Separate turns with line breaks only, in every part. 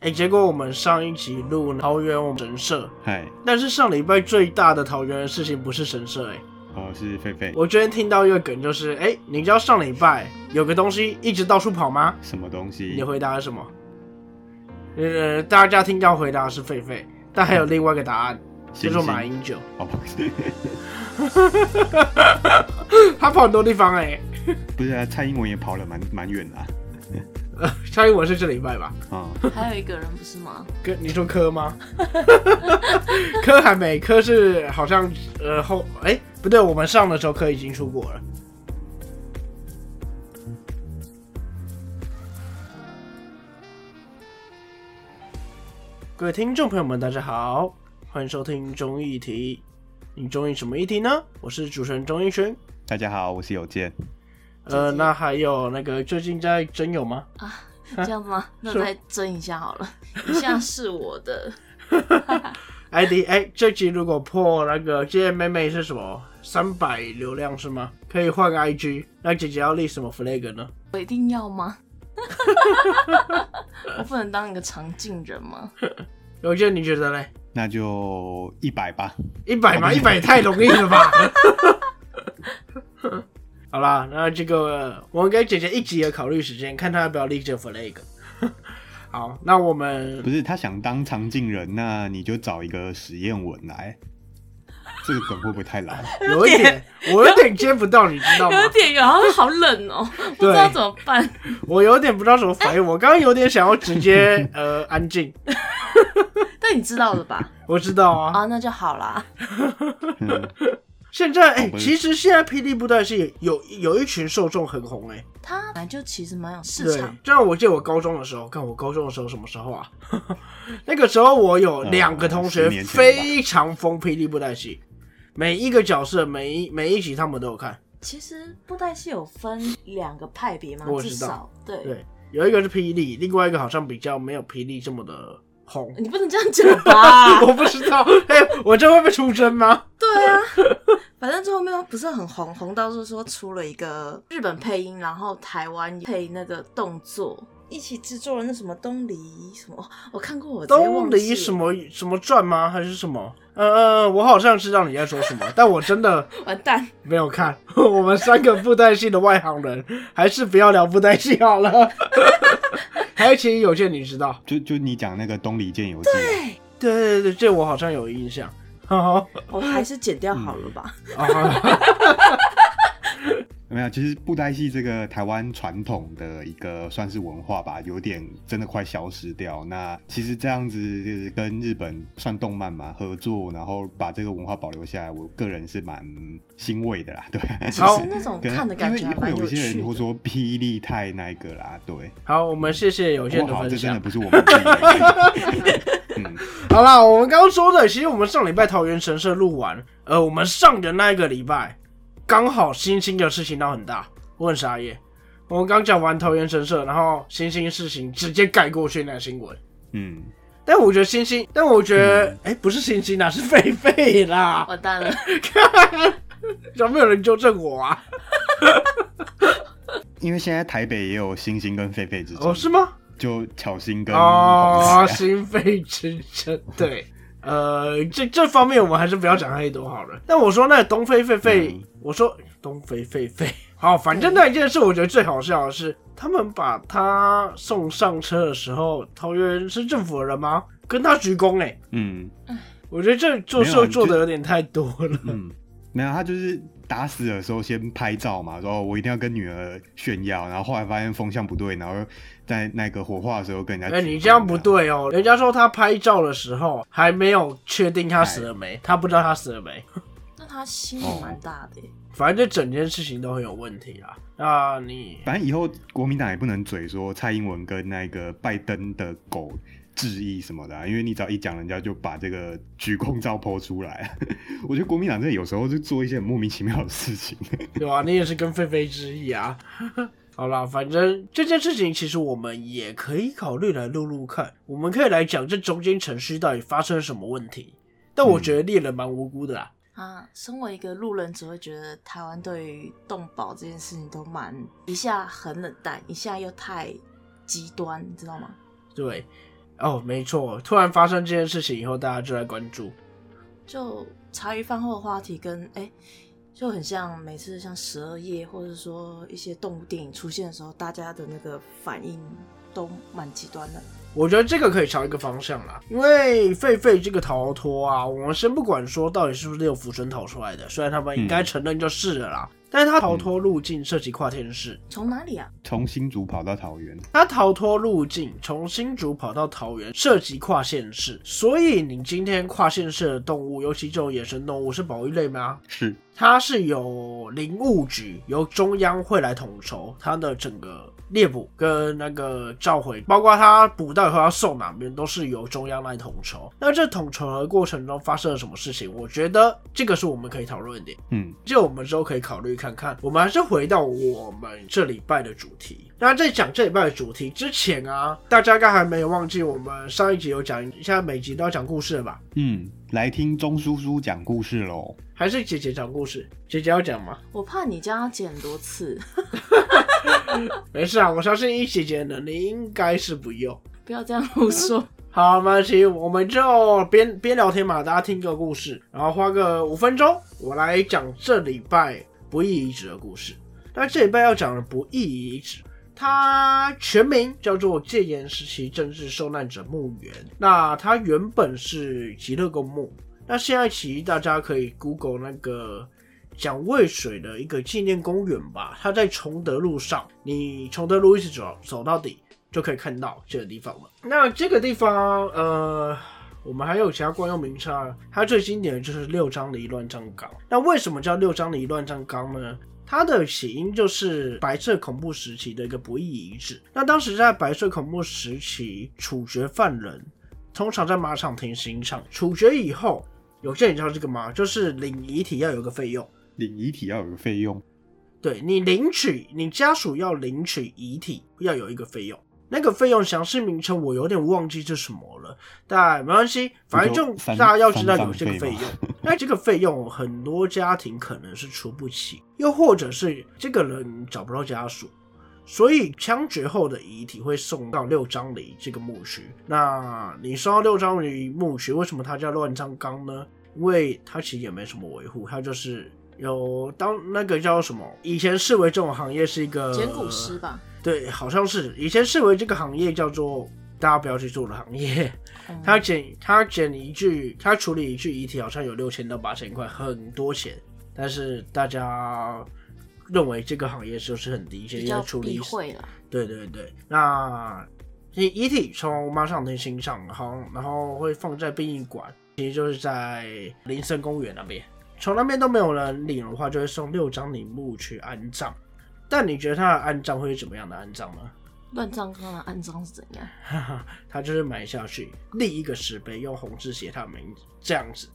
哎、结果我们上一集录桃园我们神社，
嗨，
但是上礼拜最大的桃园的事情不是神社、哎，
哦，是狒狒，
我昨天听到一个梗，就是哎、你知道上礼拜有个东西一直到处跑吗？
什么东西？
你回答是什么？呃，大家听到回答是狒狒，但还有另外一个答案，叫做马英九，
哦，
他跑很多地方哎、
不是啊，蔡英文也跑了蛮蛮远的啊。
呃，蔡英文是这礼拜吧？
啊
还有一个人不是吗？
科，你说科吗？科还没，科是好像呃后哎、不对，我们上的时候科已经出国了。各位听众朋友们，大家好，欢迎收听中议题。你中意什么议题呢？我是主持人钟义轩。
大家好，我是有健。
呃，那还有那个最近在征友吗？
啊，这样吗？那再争一下好了，一下是我的
，ID 哎、这集如果破那个今天妹妹是什么三百流量是吗？可以换 IG，那姐姐要立什么 flag 呢？
我一定要吗？我不能当一个常进人吗？
有件你觉得嘞？
那就一百吧。
一百吗？一百也太容易了吧？好啦，那这个我们给姐姐一集的考虑时间，看她要不要立这个 flag。好，那我们
不是他想当常进人，那你就找一个实验文来。这个梗会不会太老？
有一点，我有点接不到，你知道吗
有？点，然后好冷哦，不知道怎么办。
我有点不知道怎么反应，我刚刚有点想要直接呃安静。
但你知道了吧？
我知道啊，
啊，那就好啦。
嗯
现在哎、其实现在霹雳布袋戏有有一群受众很红哎、
它本来就其实蛮有市场，，
就像我记得我高中的时候，看我高中的时候什么时候啊？那个时候我有两个同学非常疯霹雳布袋戏，每一个角色每一每一集他们都有看。
其实布袋戏有分两个派别吗，至
我知道
少对。
对，有一个是霹雳，另外一个好像比较没有霹雳这么的红。
你不能这样讲吧？
我不知道，哎、我这会被出征吗？
对啊，反正最后面不是很红，红到是说出了一个日本配音，然后台湾配那个动作，一起制作了那什么东篱什么，我看过我
东
忘了
篱什么什么传吗？还是什么？嗯嗯，我好像知道你在说什么，但我真的
完蛋，
没有看。我们三个布袋戏的外行人，还是不要聊布袋戏好了。还有其实有件你知道？
就就你讲那个东里见游记对，
对对对，这我好像有印象。好，
我还是剪掉好了吧。
啊，
没有，其实布袋戏这个台湾传统的一个算是文化吧，有点真的快消失掉。那其实这样子就是跟日本算动漫嘛合作，然后把这个文化保留下来，我个人是蛮欣慰的啦。对，
其
好
实那种看的感觉还
因为会有一些人会
的。
说霹雳太那一个啦，对，
好，我们谢谢有件的分享。
这真的不是我们。嗯，
好啦，我们刚刚说的，其实我们上礼拜桃园神社录完，呃，我们上的那一个礼拜，刚好星星的事情闹很大，我很傻眼。我们刚讲完桃园神社，然后星星事情直接盖过去那个新闻。
嗯，
但我觉得星星，但我觉得，哎、不是星星啊，是狒狒啦。
完蛋了，
怎么没有人纠正我啊？
因为现在台北也有星星跟狒狒之争，
哦，是吗？
就巧星跟
哦，
黄彩
心肺之争，对，呃，这这方面我们还是不要讲太多好了。但我说那东非狒狒，
嗯
我说东非狒狒，好，反正那一件事，我觉得最好笑的是，他们把他送上车的时候，桃园是政府的人吗？跟他鞠躬哎、
嗯
我觉得这做事做的有点太多了。
嗯，没有，他就是打死的时候先拍照嘛，说哦我一定要跟女儿炫耀，然后后来发现风向不对，然后在那个火化的时候跟人家
哎、你这样不对哦。人家说他拍照的时候还没有确定他死了没，他不知道他死了没。
那他心也蛮大的耶。
反正这整件事情都很有问题啦。那你
反正以后国民党也不能嘴说蔡英文跟那个拜登的狗致意什么的啊、因为你只要一讲，人家就把这个鞠躬照抛出来。我觉得国民党真的有时候就做一些很莫名其妙的事情。
对吧、你也是跟狒狒之意啊。好啦，反正这件事情其实我们也可以考虑来录录看，我们可以来讲这中间程序到底发生了什么问题。但我觉得猎人蛮无辜的啦。
啊，身为一个路人，只会觉得台湾对于动保这件事情都蛮一下很冷淡，一下又太极端，你知道吗？
对，哦，没错，突然发生这件事情以后，大家就在关注。
就茶余饭后的话题跟哎、就很像每次像十二夜或者说一些动物电影出现的时候，大家的那个反应都蛮极端的。
我觉得这个可以朝一个方向啦，因为狒狒这个逃脱啊，我们先不管说到底是不是六福村逃出来的，虽然他们应该承认就是了啦，但是他逃脱路径涉及跨天市，
从哪里啊？
从新竹跑到桃园，
他逃脱路径从新竹跑到桃园，涉及跨县市，所以你今天跨县市的动物，尤其这种野生动物是保育类吗？
是
它是由林务局由中央会来统筹它的整个猎捕跟那个召回，包括它捕到以后要送哪边，都是由中央来统筹。那这统筹的过程中发生了什么事情？我觉得这个是我们可以讨论的点。
嗯，
就我们之后可以考虑看看。我们还是回到我们这礼拜的主题。那在讲这礼拜的主题之前啊，大家应该还没有忘记我们上一集有讲，现在每集都要讲故事了吧？
嗯，来听钟叔叔讲故事喽。
还是姐姐讲故事？姐姐要讲吗？
我怕你这样剪很多次，
没事啊，我相信一姐姐的能力应该是不用。
不要这样胡说。
好，没关系，我们就边边聊天嘛，大家听个故事，然后花个五分钟，我来讲这礼拜不义遗址的故事。那这礼拜要讲的不义遗址，它全名叫做戒严时期政治受难者墓园。那它原本是极乐公墓，那现在其实大家可以 Google 那个蒋渭水的一个纪念公园吧，它在崇德路上，你崇德路一直走走到底。就可以看到这个地方了。那这个地方，呃，我们还有其他惯用名称啊。它最经典的就是六张犁乱葬岗。那为什么叫六张犁乱葬岗呢？它的起因就是白色恐怖时期的一个不义遗址。那当时在白色恐怖时期处决犯人，通常在马场停刑场处决以后，有些人知道这个吗？就是领遗体要有个费用。
领遗体要有个费用，
对你领取，你家属要领取遗体要有一个费用。那个费用详细名称我有点忘记是什么了，但没关系，反正就大家要知道有这个费用。那这个费用很多家庭可能是出不起，又或者是这个人找不到家属，所以枪决后的遗体会送到六张犁这个墓区。那你送到六张犁墓区，为什么它叫乱葬岗呢？因为它其实也没什么维护，它就是有当那个叫什么，以前视为这种行业是一个
捡骨师吧。
对，好像是以前视为这个行业叫做大家不要去做的行业。
嗯
他捡他捡一具，他处理一具遗体好像有六千到八千块，很多钱。但是大家认为这个行业就是很低，因
比较
为处理
避讳了。
对对对，那遗遗体从马上天欣赏，然后然后会放在殡仪馆，其实就是在林森公园那边。从那边都没有人领的话，就会送六张陵墓去安葬。但你觉得他的安葬会是怎么样的安葬呢？
乱葬岗的安葬是怎样？
哈哈，他就是埋下去立一个石碑，用红字写他的名字，这样子。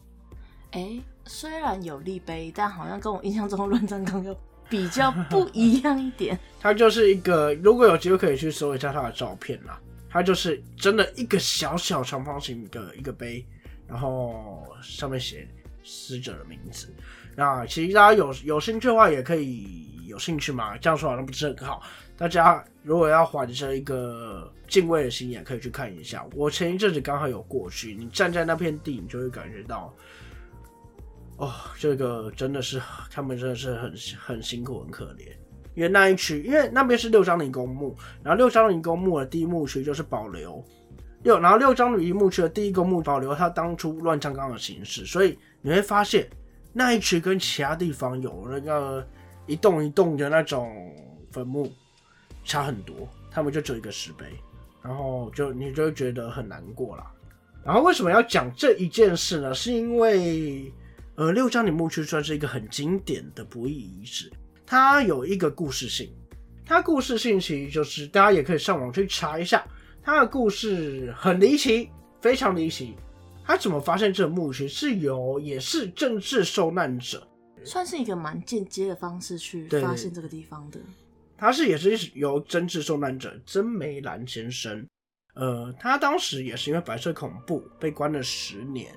哎、虽然有立碑，但好像跟我印象中的乱葬岗又比较不一样一点。
它就是一个，如果有机会可以去搜一下它的照片啦。它就是真的一个小小长方形的一个碑，然后上面写死者的名字。那其实大家有有兴趣的话，也可以有兴趣嘛。这样说好像不是很好。大家如果要怀着一个敬畏的心，也可以去看一下。我前一阵子刚好有过去，你站在那片地，你就会感觉到，哦，这个真的是他们真的是很很辛苦、很可怜。因为那一区，因为那边是六张陵公墓，然后六张陵公墓的第一墓区就是保留六，然后六张陵墓区的第一公墓保留它当初乱葬岗的形式，所以你会发现那一区跟其他地方有那个一栋一栋的那种坟墓差很多，他们就只有一个石碑，然后就你就会觉得很难过啦。然后为什么要讲这一件事呢？是因为呃，六张陵墓区算是一个很经典的不义遗址。它有一个故事性，它故事性其实就是大家也可以上网去查一下，它的故事很离奇，非常离奇。他怎么发现这个墓穴是由也是政治受难者，
算是一个蛮间接的方式去发现这个地方的。
他是也是由政治受难者曾梅兰先生，呃，他当时也是因为白色恐怖被关了十年，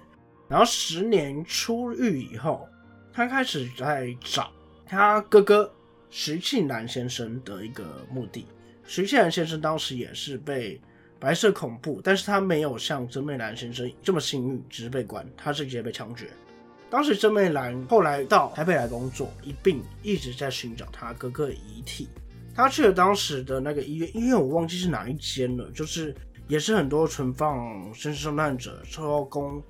然后十年出狱以后，他开始在找他哥哥徐庆南先生的一个墓地。徐庆南先生当时也是被白色恐怖，但是他没有像真美兰先生这么幸运，只是被关，他是直接被枪决。当时真美兰后来到台北来工作，一并一直在寻找他哥哥的遗体。他去了当时的那个医院，医院我忘记是哪一间了，就是也是很多存放生死受难者说供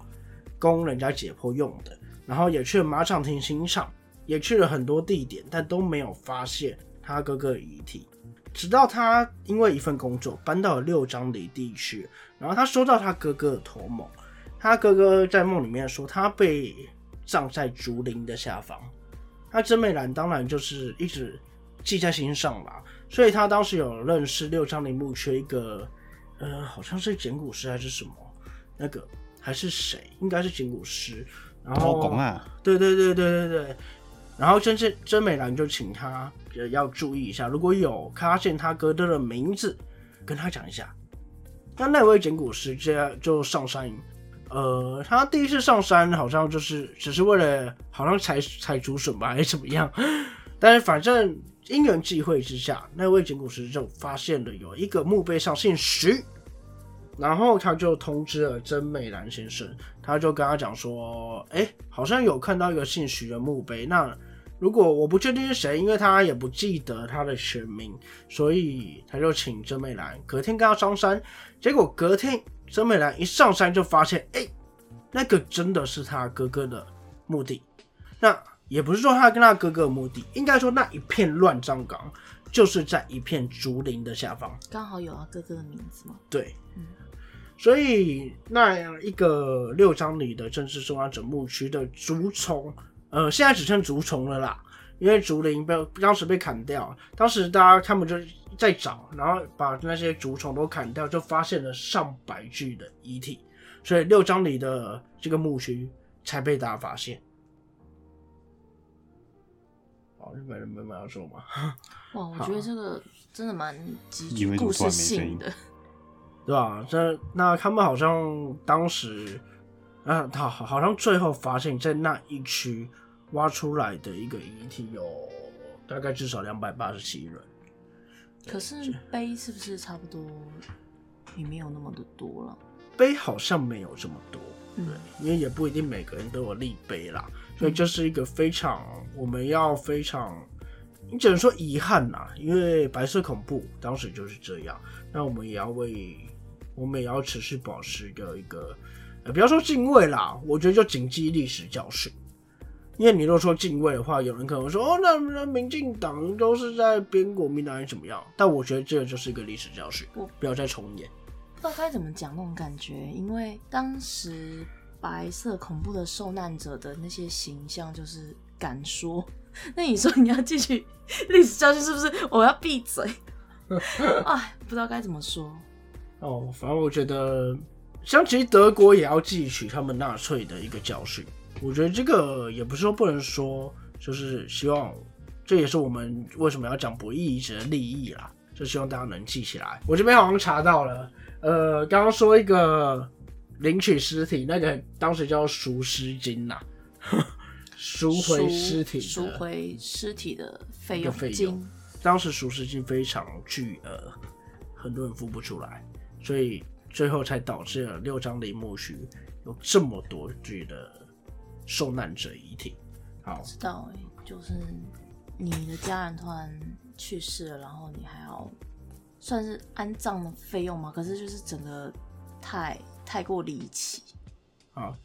供人家解剖用的。然后也去了马场停刑场，也去了很多地点，但都没有发现他哥哥的遗体。直到他因为一份工作搬到了六张里地区，然后他收到他哥哥的托梦，他哥哥在梦里面说他被葬在竹林的下方。那真美兰当然就是一直记在心上啦，所以他当时有认识六张陵墓区一个呃，好像是简古师还是什么，那个还是谁？应该是简古师。然后，对对对对对对，然后真真真美兰就请他要注意一下，如果有发现他哥哥的名字，跟他讲一下。那那位捡骨师就就上山，呃，他第一次上山好像就是只是为了好像采采竹笋吧，还是怎么样？但是反正因缘际会之下，那位捡骨师就发现了有一个墓碑上姓徐。然后他就通知了真美兰先生，他就跟他讲说：“哎，好像有看到一个姓徐的墓碑。那如果我不确定是谁，因为他也不记得他的全名，所以他就请真美兰隔天跟他上山。结果隔天真美兰一上山就发现，哎，那个真的是他哥哥的墓地。那也不是说他跟他哥哥的墓地，应该说那一片乱葬岗就是在一片竹林的下方，
刚好有他哥哥的名字嘛？
对，嗯。”所以那样一个六张里的正式受害者墓区的竹丛，呃，现在只剩竹虫了啦，因为竹林被当时被砍掉，当时大家他们就在找，然后把那些竹虫都砍掉，就发现了上百具的遗体，所以六张里的这个墓区才被大家发现。哦，日本人没有说吗？
哇，我 觉得这个真的蛮极具故事性的。
对吧？这那他们好像当时，啊，他好好像最后发现，在那一区挖出来的一个遗体有大概至少两百八十七人。
可是碑是不是差不多也没有那么的多了？
碑好像没有这么多，对，因为也不一定每个人都有立碑啦，所以这是一个非常我们要非常，你只能说遗憾啦，因为白色恐怖当时就是这样，那我们也要为。我们也要持续保持一个一个，呃，不要说敬畏啦，我觉得就谨记历史教训。因为你若说敬畏的话，有人可能说哦，那那民进党都是在编国民党还是怎么样？但我觉得这个就是一个历史教训，不要再重演。
不知道该怎么讲那种感觉，因为当时白色恐怖的受难者的那些形象就是敢说，那你说你要继续历史教训是不是？我要闭嘴。哎，不知道该怎么说。
哦，反正我觉得，像其实德国也要汲取他们纳粹的一个教训。我觉得这个也不是说不能说，就是希望，这也是我们为什么要讲不义遗址的利益啦，就希望大家能记起来。我这边好像查到了，呃，刚刚说一个领取尸体，那个当时叫赎尸金呐，赎回尸体，
赎回尸体的费用金，
当时赎尸金非常巨额，很多人付不出来。所以最后才导致了六张陵墓区有这么多具的受难者遗体。好，
知道哎，就是你的家人突然去世了，然后你还要算是安葬的费用吗？可是就是整个太太过离奇。
啊，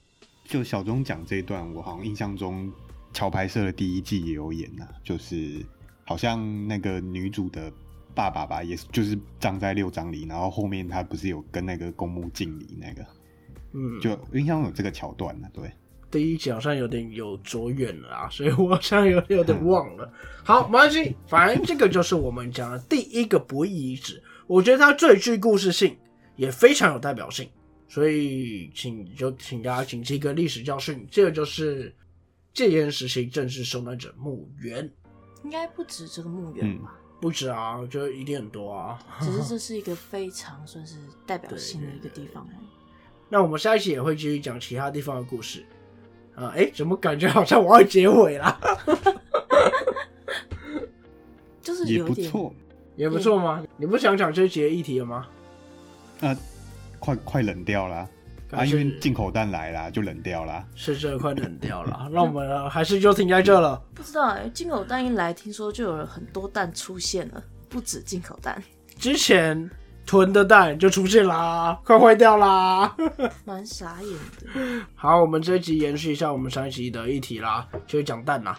就小钟讲这一段，我好像印象中桥牌社的第一季也有演呐，就是好像那个女主的。爸爸吧，也是就是葬在六章里，然后后面他不是有跟那个公墓敬礼那个，
嗯，
就印象有这个桥段呢。对，
第一集好像有点有着远了啊，所以我好像有有点忘了。好，没关系，反正这个就是我们讲的第一个不义遗址，我觉得它最具故事性，也非常有代表性，所以请就请大家谨记一个历史教训，这个就是戒严时期正式受难者墓园，
应该不止这个墓园吧。
不止啊，我觉得一定很多啊。
只是这 是一个非常算是代表性的一个地方。
那我们下一期也会继续讲其他地方的故事啊。哎，怎么感觉好像我要结尾啦？
就是
也不错，
也不错吗？你不想讲这些议题了吗？
呃，快快冷掉了啊，因为进口蛋来啦，就冷掉啦。
是这快冷掉了，那我们呃还是就停在这了。
不知道哎、进口蛋一来，听说就有了很多蛋出现了，不止进口蛋，
之前囤的蛋就出现啦，快坏掉啦。
蛮傻眼的。
好，我们这一集延续一下我们上一集的议题啦，就是讲蛋啦，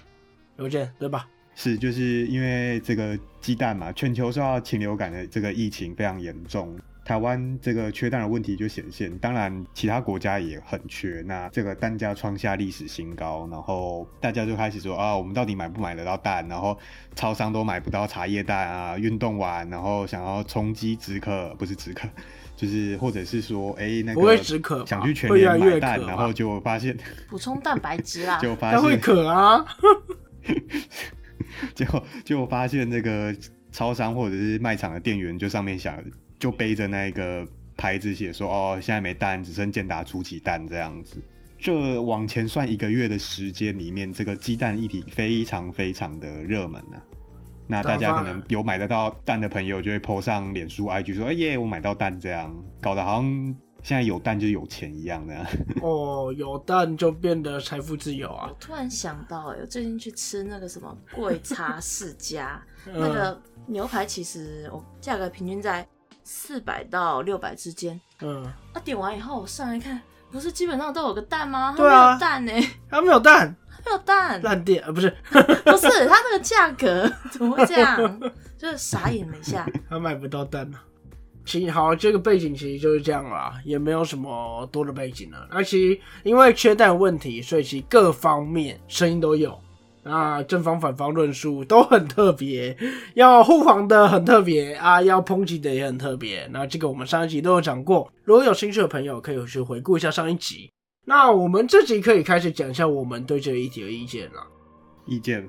邮件对吧？
是，就是因为这个鸡蛋嘛，全球受到禽流感的这个疫情非常严重，台湾这个缺蛋的问题就显现。当然，其他国家也很缺，那这个蛋价创下历史新高，然后大家就开始说啊，我们到底买不买得到蛋？然后超商都买不到茶叶蛋啊，运动完然后想要充饥止渴，不是止渴，就是或者是说，哎、那
不会
个
止渴，
想去全年买蛋，然后就发现，
补充蛋白质啦，
就发
现会
现
渴啊。
结果就发现那个超商或者是卖场的店员就上面想就背着那个牌子写说哦现在没蛋，只剩健达出奇蛋这样子。这往前算一个月的时间里面，这个鸡蛋议题非常非常的热门啊。那大家可能有买得到蛋的朋友就会 po 上脸书 IG 说，哎耶，我买到蛋，这样搞得好像现在有蛋就有钱一样的。
哦，有蛋就变得财富自由啊
我。突然想到、哎，我最近去吃那个什么贵茶世家，
嗯
那个牛排其实我价格平均在四百到六百之间。
嗯，
啊，点完以后我上来看，不是基本上都有个蛋吗？它
对啊
没有蛋呢、
它没有蛋，
没有蛋，
烂店啊不是，
不是它那个价格怎么会这样？就是傻眼了一下。
他买不到蛋啊。其实好，这个背景其实就是这样啦，也没有什么多的背景了。那其实因为缺蛋问题，所以其实各方面声音都有。啊，正方反方论述都很特别，要护航的很特别啊，要抨击的也很特别。那这个我们上一集都有讲过，如果有兴趣的朋友可以去回顾一下上一集。那我们这集可以开始讲一下我们对这个议题的意见了。
意见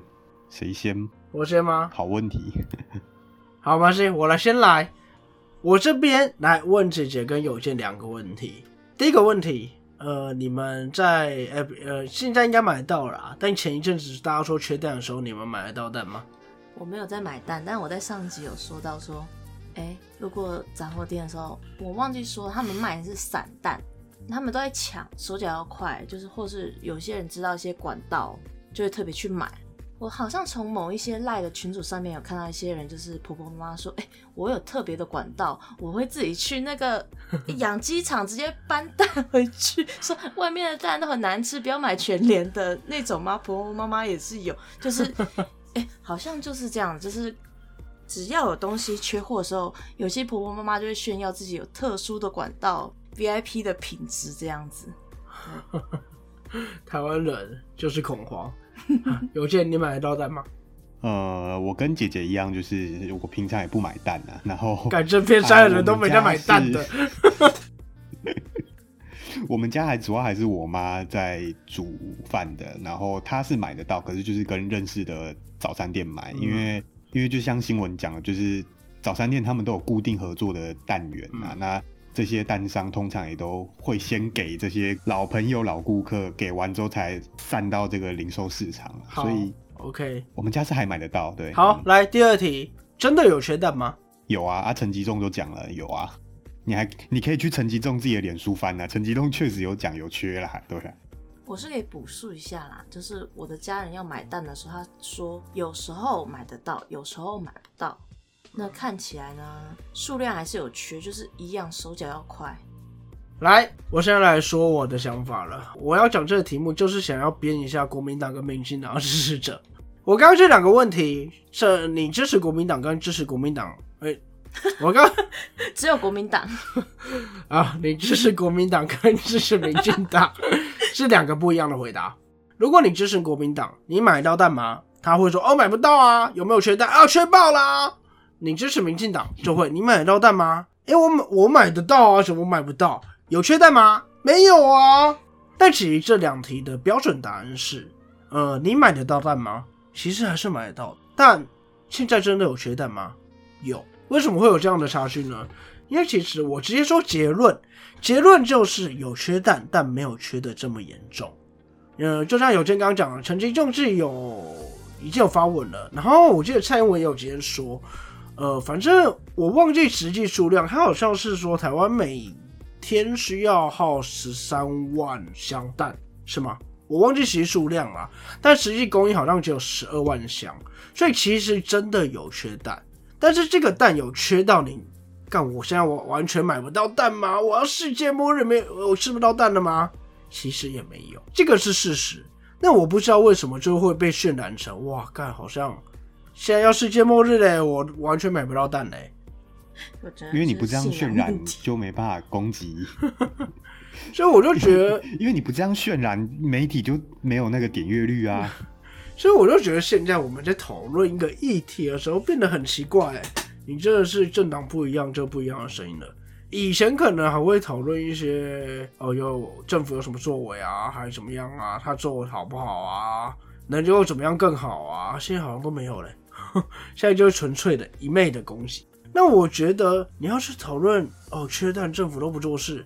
谁先？
我先吗？
好问题。
好，没关系，我来先来。我这边来问姐姐跟友健两个问题。第一个问题，呃，你们在呃呃现在应该买到了啊，但前一阵子大家说缺蛋的时候，你们买得到蛋吗？
我没有在买蛋，但我在上集有说到说，哎、路过杂货店的时候，我忘记说他们卖的是散蛋，他们都在抢，手脚要快，就是或是有些人知道一些管道，就会特别去买。我好像从某一些赖的群组上面有看到一些人，就是婆婆妈妈说，哎、我有特别的管道，我会自己去那个 养鸡场直接搬蛋回去，说外面的蛋都很难吃，不要买全联的那种吗？婆婆妈妈也是有，就是 哎、好像就是这样，就是只要有东西缺货的时候，有些婆婆妈妈就会炫耀自己有特殊的管道、VIP 的品质这样子。
台湾人就是恐慌。有健，你买得到蛋吗？
呃，我跟姐姐一样，就是我平常也不买蛋啊，然后
感这片山的人都没在买蛋的。
我们家还主要还是我妈在煮饭的，然后她是买得到，可是就是跟认识的早餐店买，
嗯
因为因为就像新闻讲的，就是早餐店他们都有固定合作的蛋源啊，
嗯
那这些蛋商通常也都会先给这些老朋友、老顾客，给完之后才散到这个零售市场，
好
所以
，OK，
我们家是还买得到，对。
好，
嗯
来第二题，真的有缺蛋吗？
有啊，啊，陈吉仲都讲了，有啊。你还你可以去陈吉仲自己的脸书翻啊，陈吉仲确实有讲有缺啦，对啊。
我是可以补述一下啦，就是我的家人要买蛋的时候，他说有时候买得到，有时候买不到。那看起来呢，数量还是有缺，就是一样手脚要快。
来，我现在来说我的想法了。我要讲这个题目，就是想要编一下国民党跟民进党的支持者。我刚刚这两个问题，是你支持国民党跟支持国民党？哎、我刚
只有国民党，
啊，你支持国民党跟支持民进党是两个不一样的回答。如果你支持国民党，你买到蛋吗？他会说哦买不到啊，有没有缺蛋啊？缺爆啦！你支持民进党就会你买得到蛋吗？诶、我买我买得到啊，怎么买不到？有缺蛋吗？没有啊。但其实这两题的标准答案是，呃，你买得到蛋吗？其实还是买得到，但现在真的有缺蛋吗？有。为什么会有这样的差距呢？因为其实我直接说结论，结论就是有缺蛋，但没有缺的这么严重。呃，就像有健刚刚讲的，陈吉仲是有已经有发文了，然后我记得蔡英文也有直接说，呃，反正我忘记实际数量，它好像是说台湾每天需要耗十三万箱蛋，是吗？我忘记实际数量了，但实际供应好像只有十二万箱，所以其实真的有缺蛋。但是这个蛋有缺到你干，我现在我完全买不到蛋吗？我要世界末日没我吃不到蛋了吗？其实也没有，这个是事实。那我不知道为什么就会被渲染成哇，干好像现在要世界末日嘞，我完全买不到蛋嘞。
因为你不这样渲染，就没办法攻击。
所以我就觉得，
因为你不这样渲染，媒体就没有那个点阅率啊。
所以我就觉得，现在我们在讨论一个议题的时候，变得很奇怪。你真的是政党不一样，就不一样的声音了。以前可能还会讨论一些，哦，有政府有什么作为啊，还是怎么样啊，他做的好不好啊，能够怎么样更好啊？现在好像都没有了。现在就是纯粹的一昧的恭喜。那我觉得你要是讨论，哦，缺蛋，政府都不做事。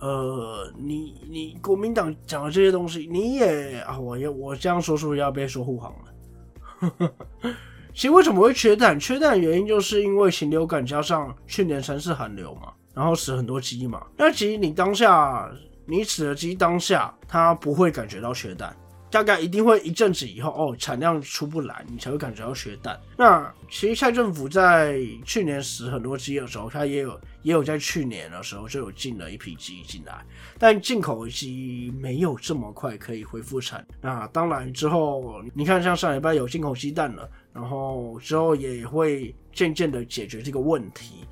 呃，你你国民党讲的这些东西，你也啊，我也我这样说是不是要被说护航了？其实为什么会缺蛋？缺蛋原因就是因为禽流感加上去年三次寒流嘛，然后死很多鸡嘛。那其实你当下你死了鸡，当下它不会感觉到缺蛋。大概一定会一阵子以后哦，产量出不来，你才会感觉到缺蛋。那其实蔡政府在去年死很多鸡的时候，他也有也有在去年的时候就有进了一批鸡进来，但进口鸡没有这么快可以恢复产。那当然之后，你看像上礼拜有进口鸡蛋了，然后之后也会渐渐的解决这个问题。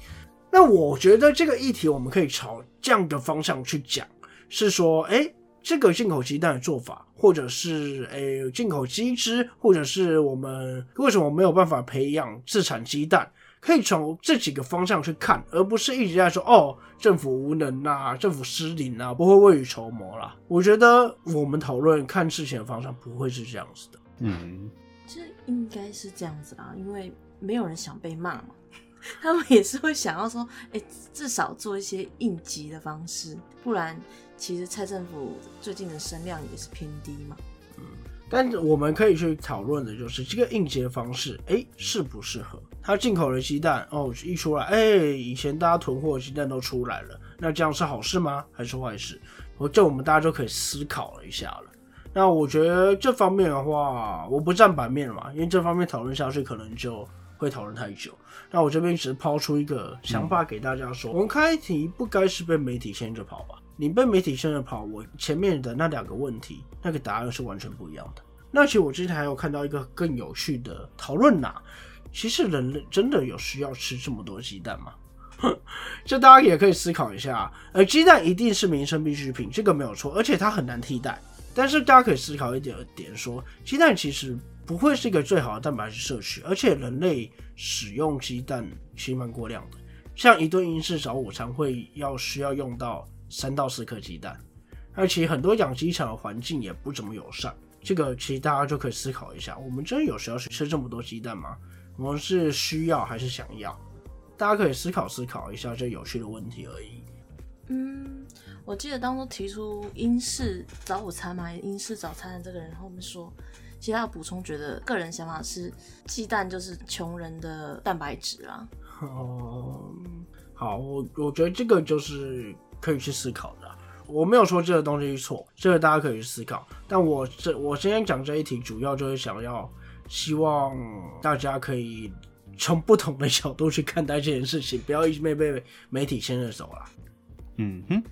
那我觉得这个议题我们可以朝这样的方向去讲，是说，哎。这个进口鸡蛋的做法，或者是诶进口鸡汁，或者是我们为什么没有办法培养自产鸡蛋，可以从这几个方向去看，而不是一直在说哦政府无能啊，政府失灵啊，不会未雨绸缪啦。我觉得我们讨论看事情的方向不会是这样子的。
嗯，
这应该是这样子啦，因为没有人想被骂嘛，他们也是会想要说，哎，至少做一些应急的方式，不然。其实蔡政府最近的声量也是偏低嘛，
嗯，但我们可以去讨论的就是这个应接方式，哎，适不适合？它进口的鸡蛋哦，一出来，哎，以前大家囤货的鸡蛋都出来了，那这样是好事吗？还是坏事？我这我们大家就可以思考了一下了。那我觉得这方面的话，我不占版面了嘛，因为这方面讨论下去可能就会讨论太久。那我这边只是抛出一个想法给大家说，我们开题不该是被媒体牵着跑吧？你被媒体牵着跑，我前面的那两个问题，那个答案是完全不一样的。那其实我之前还有看到一个更有趣的讨论呐，其实人类真的有需要吃这么多鸡蛋吗？这大家也可以思考一下。而鸡蛋一定是民生必需品，这个没有错，而且它很难替代。但是大家可以思考一点点，说鸡蛋其实不会是一个最好的蛋白质摄取，而且人类使用鸡蛋其实蛮过量的，像一顿英式早午餐会要需要用到。三到四颗鸡蛋，而且很多养鸡场的环境也不怎么友善。这个其实大家就可以思考一下：我们真的有需要吃这么多鸡蛋吗？我们是需要还是想要？大家可以思考思考一下这有趣的问题而已。
嗯，我记得当初提出英式早午餐嘛，英式早餐的这个人后面说，其他的补充觉得个人想法是，鸡蛋就是穷人的蛋白质啊。
哦，好，我我觉得这个就是。可以去思考的，我没有说这个东西错，这个大家可以去思考。但我这我今天讲这一题，主要就是想要希望大家可以从不同的角度去看待这件事情，不要一直被被媒体牵着走了。
嗯哼，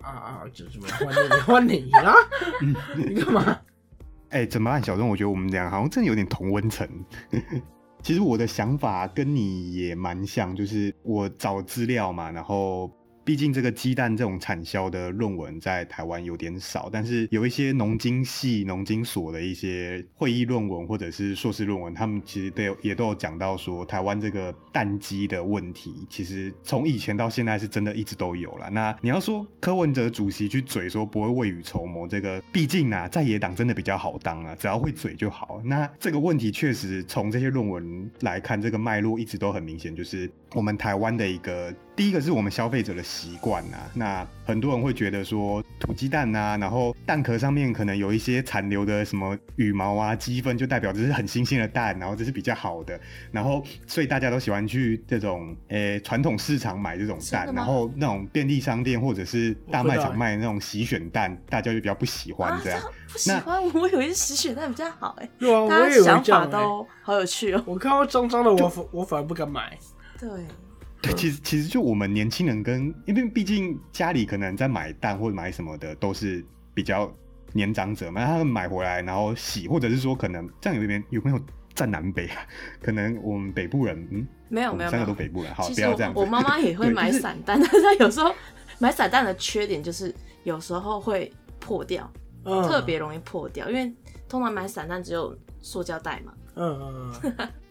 啊啊，这怎么换你换你啦？你干嘛？
哎，怎么办，小钟？我觉得我们俩好像真的有点同温层。其实我的想法跟你也蛮像，就是我找资料嘛，然后。毕竟这个鸡蛋这种产销的论文在台湾有点少，但是有一些农经系、农经所的一些会议论文或者是硕士论文，他们其实都有也都有讲到说，台湾这个蛋鸡的问题，其实从以前到现在是真的一直都有了。那你要说柯文哲主席去嘴说不会未雨绸缪，这个毕竟啊，在野党真的比较好当啊，只要会嘴就好。那这个问题确实从这些论文来看，这个脉络一直都很明显，就是我们台湾的一个第一个是我们消费者的习惯啊。那很多人会觉得说土鸡蛋啊，然后蛋壳上面可能有一些残留的什么羽毛啊、鸡粪，就代表这是很新鲜的蛋，然后这是比较好的。然后所以大家都喜欢去这种诶传统市场买这种蛋，然后那种便利商店或者是大卖场卖那种洗选蛋，大家就比较不喜欢这样。
不喜欢，我以为是洗选蛋比较好哎。
对啊，我
大
也
家想法都好有趣哦。
我看到脏脏的，我反我反而不敢买。
对，
对，其实其实就我们年轻人跟，因为毕竟家里可能在买蛋或者买什么的都是比较年长者嘛，他们买回来然后洗，或者是说可能这样有没有没有在南北啊？可能我们北部人嗯
没有没有
三个都北部人，好不要这样。
我妈妈也 会买散蛋，但是她有时候买散蛋的缺点就是有时候会破掉，
嗯，
特别容易破掉，因为通常买散蛋只有塑胶袋嘛。
嗯嗯嗯，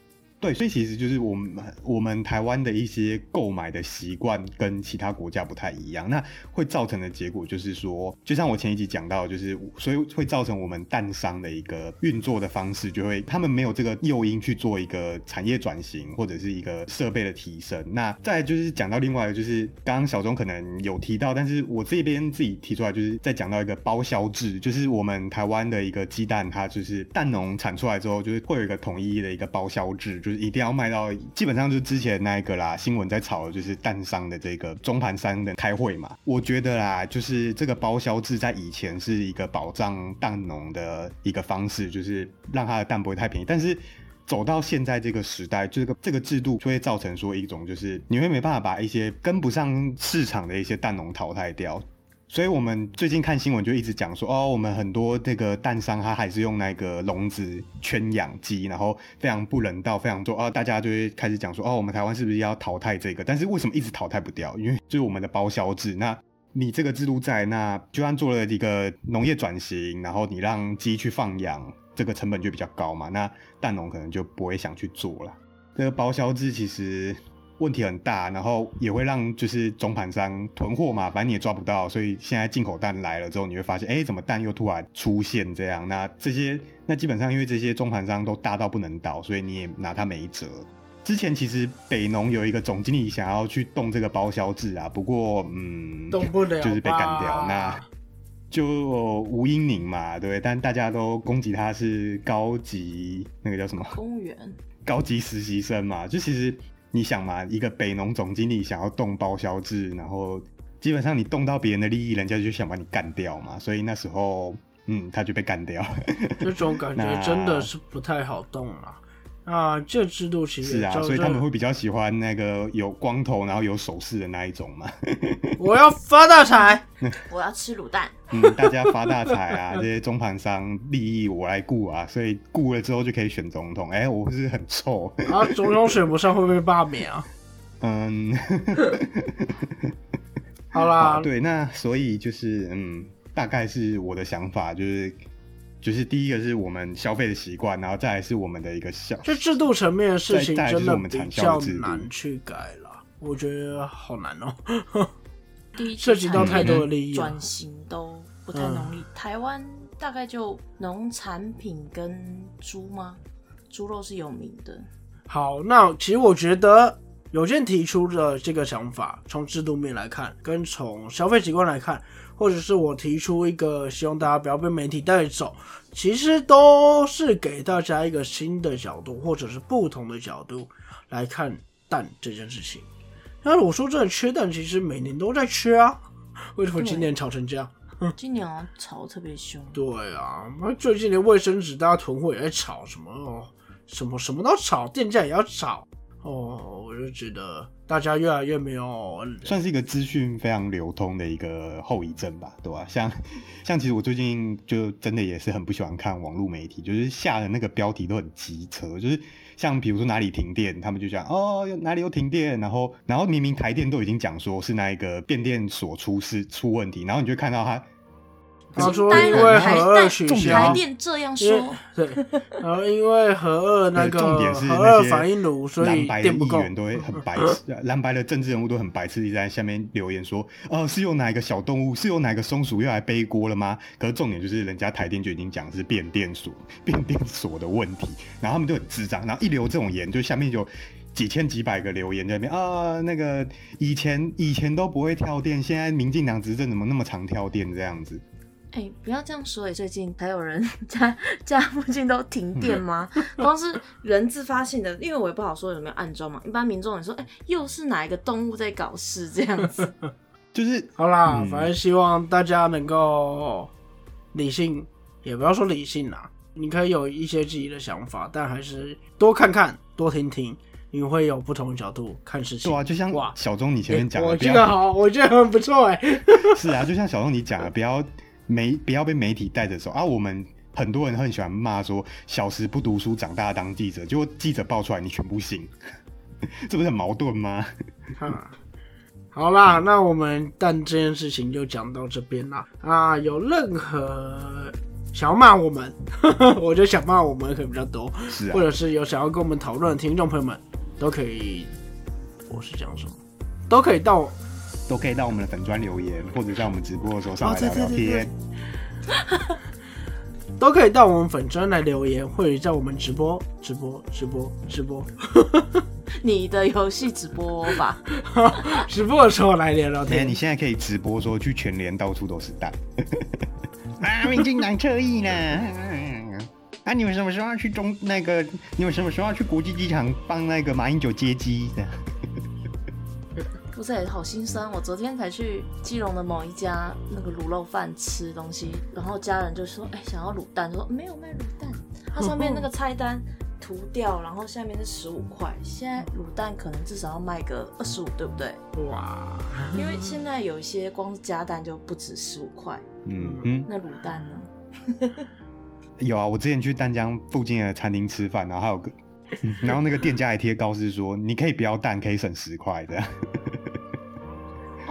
对，所以其实就是我们我们台湾的一些购买的习惯跟其他国家不太一样，那会造成的结果就是说，就像我前一集讲到，就是所以会造成我们蛋商的一个运作的方式，就会他们没有这个诱因去做一个产业转型或者是一个设备的提升。那再就是讲到另外一个，就是刚刚小钟可能有提到，但是我这边自己提出来，就是在讲到一个包销制，就是我们台湾的一个鸡蛋，它就是蛋农产出来之后，就是会有一个统一的一个包销制，就一定要卖到，基本上就是之前那一个啦，新闻在炒的就是蛋商的这个中盘商的开会嘛。我觉得啦，就是这个包销制在以前是一个保障蛋农的一个方式，就是让他的蛋不会太便宜，但是。走到现在这个时代，这个这个制度就会造成说一种，就是你会没办法把一些跟不上市场的一些蛋农淘汰掉。所以我们最近看新闻就一直讲说，哦，我们很多这个蛋商他还是用那个笼子圈养鸡，然后非常不人道，非常做，哦，大家就会开始讲说，哦，我们台湾是不是要淘汰这个？但是为什么一直淘汰不掉？因为就是我们的包销制，那你这个制度在，那就算做了一个农业转型，然后你让鸡去放养，这个成本就比较高嘛，那蛋农可能就不会想去做了。这个包销制其实问题很大，然后也会让就是中盘商囤货嘛，反正你也抓不到，所以现在进口蛋来了之后，你会发现，哎，怎么蛋又突然出现这样？那这些那基本上因为这些中盘商都大到不能倒，所以你也拿他没辙。之前其实北农有一个总经理想要去动这个包销制啊，不过嗯，
动不了，
就是被干掉。那就吴英宁嘛，对不对？但大家都攻击他是高级那个叫什么
公务员
高级实习生嘛，就其实你想嘛，一个北农总经理想要动包销制，然后基本上你动到别人的利益，人家就想把你干掉嘛，所以那时候嗯，他就被干掉。
这种感觉真的 是不太好动啊。啊，这制度其实
是啊，所以他们
做
会比较喜欢那个有光头然后有首饰的那一种嘛。
我要发大财，
我要吃卤蛋，
嗯，大家发大财啊，这些中盘商利益我来顾啊，所以顾了之后就可以选总统。哎、我不是很臭。
啊，总统选不上会不会被罢免啊？
嗯，
好啦，
好，对，那所以就是嗯，大概是我的想法，就是就是第一个是我们消费的习惯，然后再来是我们的一个消，
就制度层面的事情真的
我们产
比较
销制
难去改了，我觉得好难哦、
第一
涉及到太多的利益了
转型都不太容易。台湾大概就农产品跟猪吗？猪肉是有名的，
好，那其实我觉得有健提出的这个想法，从制度面来看，跟从消费习惯来看，或者是我提出一个希望大家不要被媒体带走，其实都是给大家一个新的角度，或者是不同的角度来看蛋这件事情。那我说真的，缺蛋其实每年都在缺啊，为什么今年炒成这样？
今年好像炒得特别凶。
对啊，那最近连卫生纸大家囤货也在炒什么哦，什么什么都炒，电价也要炒哦，我就觉得大家越来越没有
算是一个资讯非常流通的一个后遗症吧，对吧、像像其实我最近就真的也是很不喜欢看网络媒体，就是下的那个标题都很机车，就是像比如说哪里停电，他们就讲哦哪里有停电，然后然后明明台电都已经讲说是那一个变电所出事出问题，然后你就看到他
他说
呆
因为核二取消
台，电这样说，
对，然后因为核二那个
呃重点是
核二
那些
反应炉，所以
蓝白的议
电不够。
员都会很白痴，蓝白的政治人物都很白痴，一直在下面留言说，哦，是有哪一个小动物，是有哪个松鼠又来背锅了吗？可是重点就是人家台电就已经讲是变电所，变电所的问题，然后他们就很智障，然后一留这种言，就下面就几千几百个留言在那边啊，那个以前以前都不会跳电，现在民进党执政怎么那么常跳电这样子？
哎、不要这样说哎，最近还有人 家家附近都停电吗？光是人自发性的，因为我也不好说有没有暗装嘛。一般民众也说，哎、又是哪一个动物在搞事这样子？
就是
好啦，
嗯
反正希望大家能够理性，也不要说理性啦，你可以有一些自己的想法，但还是多看看，多听听，你会有不同的角度看事情。
对啊，就像
哇
小钟你前面讲的，
我
不要
这个好，我觉得很不错哎。
是啊，就像小钟你讲的，不要媒不要被媒体带着走啊。我们很多人很喜欢骂说小时不读书，长大当记者，结果记者爆出来你全部信，这不是很矛盾吗？
哈好啦，那我们但这件事情就讲到这边啦。啊，有任何想要骂我们，我觉得想骂我们可能比较多，
是啊
或，者是有想要跟我们讨论的听众朋友们，都可以，我是讲什么，都可以到
都可以到我们的粉砖留言，或者在我们直播的时候上来聊聊
对对
天。
都可以到我们粉专来留言，或者在我们直播、直播、直播、直播、
你的游戏直播吧，
直播的时候来聊聊
哎，
天
你。现在可以直播说去全联到处都是蛋。啊，民进党侧翼呢？啊，你们什么时候要去中那个？你们什么时候要去国际机场帮那个马英九接机？
不是、好心酸。我昨天才去基隆的某一家那个卤肉饭吃东西，然后家人就说：“哎、想要卤蛋。”说没有卖卤蛋，它上面那个菜单涂掉，然后下面是十五块，现在卤蛋可能至少要卖个 二十五，对不对？
哇，
因为现在有一些光是加蛋就不止十五块，
嗯嗯，
那卤蛋呢？
有啊，我之前去丹江附近的餐厅吃饭，然后还有个，嗯然后那个店家还贴告示说，你可以不要蛋，可以省十块这样。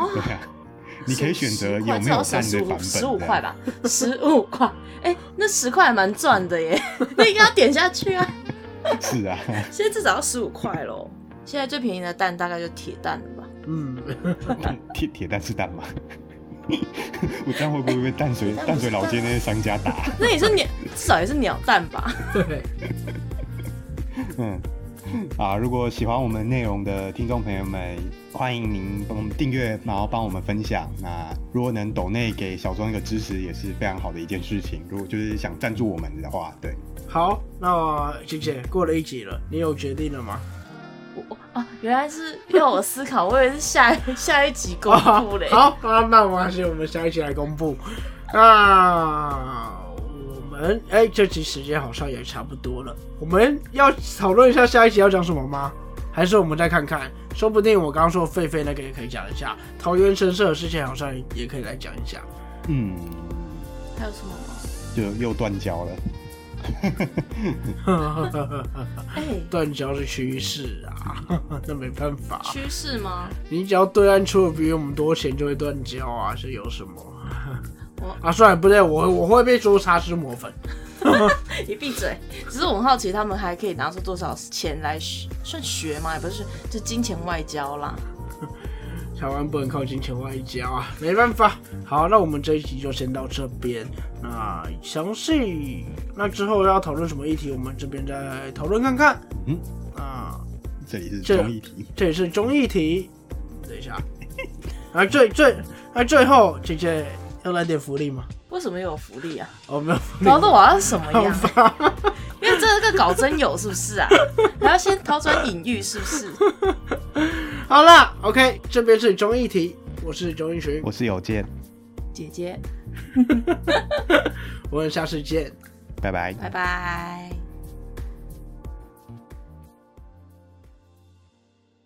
哦，
对啊，你可以选择有没有蛋的版本。
十五块？吧，十五块。哎、那十块还蛮赚的耶，那应该要点下去啊。
是啊，
现在至少要十五块喽。现在最便宜的蛋大概就铁蛋了吧？
嗯，
铁铁蛋是蛋吗？我这样会不会被淡水淡水老街那些商家打？
那也是鸟，至少也是鸟蛋吧？
对，
嗯，啊，如果喜欢我们内容的听众朋友们，欢迎您帮我们订阅，然后帮我们分享。那如果能抖内给小庄一个支持，也是非常好的一件事情。如果就是想赞助我们的话，对，
好，那姐姐过了一集了，你有决定了吗？
我我啊，原来是要我思考，我以为是下 下一集公布嘞。
好，好，那没关系，我们下一集来公布。那我们哎、这集时间好像也差不多了，我们要讨论一下下一集要讲什么吗？还是我们再看看？说不定我刚刚说狒狒那个也可以讲一下，桃园神社的事情好像也可以来讲一下。
嗯，
还有什么吗？
就又断交了。
哎、
断交是趋势啊，那没办法。
趋势吗？
你只要对岸出的比我们多钱，就会断交啊，是有什么？
我
啊，算了，不对，我我会被说擦脂抹粉。
你闭嘴！只是我很好奇，他们还可以拿出多少钱来学？算学吗？也不是，就金钱外交啦。
台湾不能靠金钱外交啊，没办法。好，那我们这一集就先到这边。那详细那之后要讨论什么议题，我们这边再讨论看看。
嗯，
啊，
这里是
这
综艺题，
这里是综艺题。等一下，啊，最最啊，最后姐姐要来点福利吗？
为什么有福利啊？
哦，没有福利。
搞得我要什么样？因为这个搞真有是不是啊？还要先抛砖引玉是不是？
好了，OK，这边是综艺题，我是中英群，
我是有健，
姐姐，
我们下次见。
拜拜。
拜拜。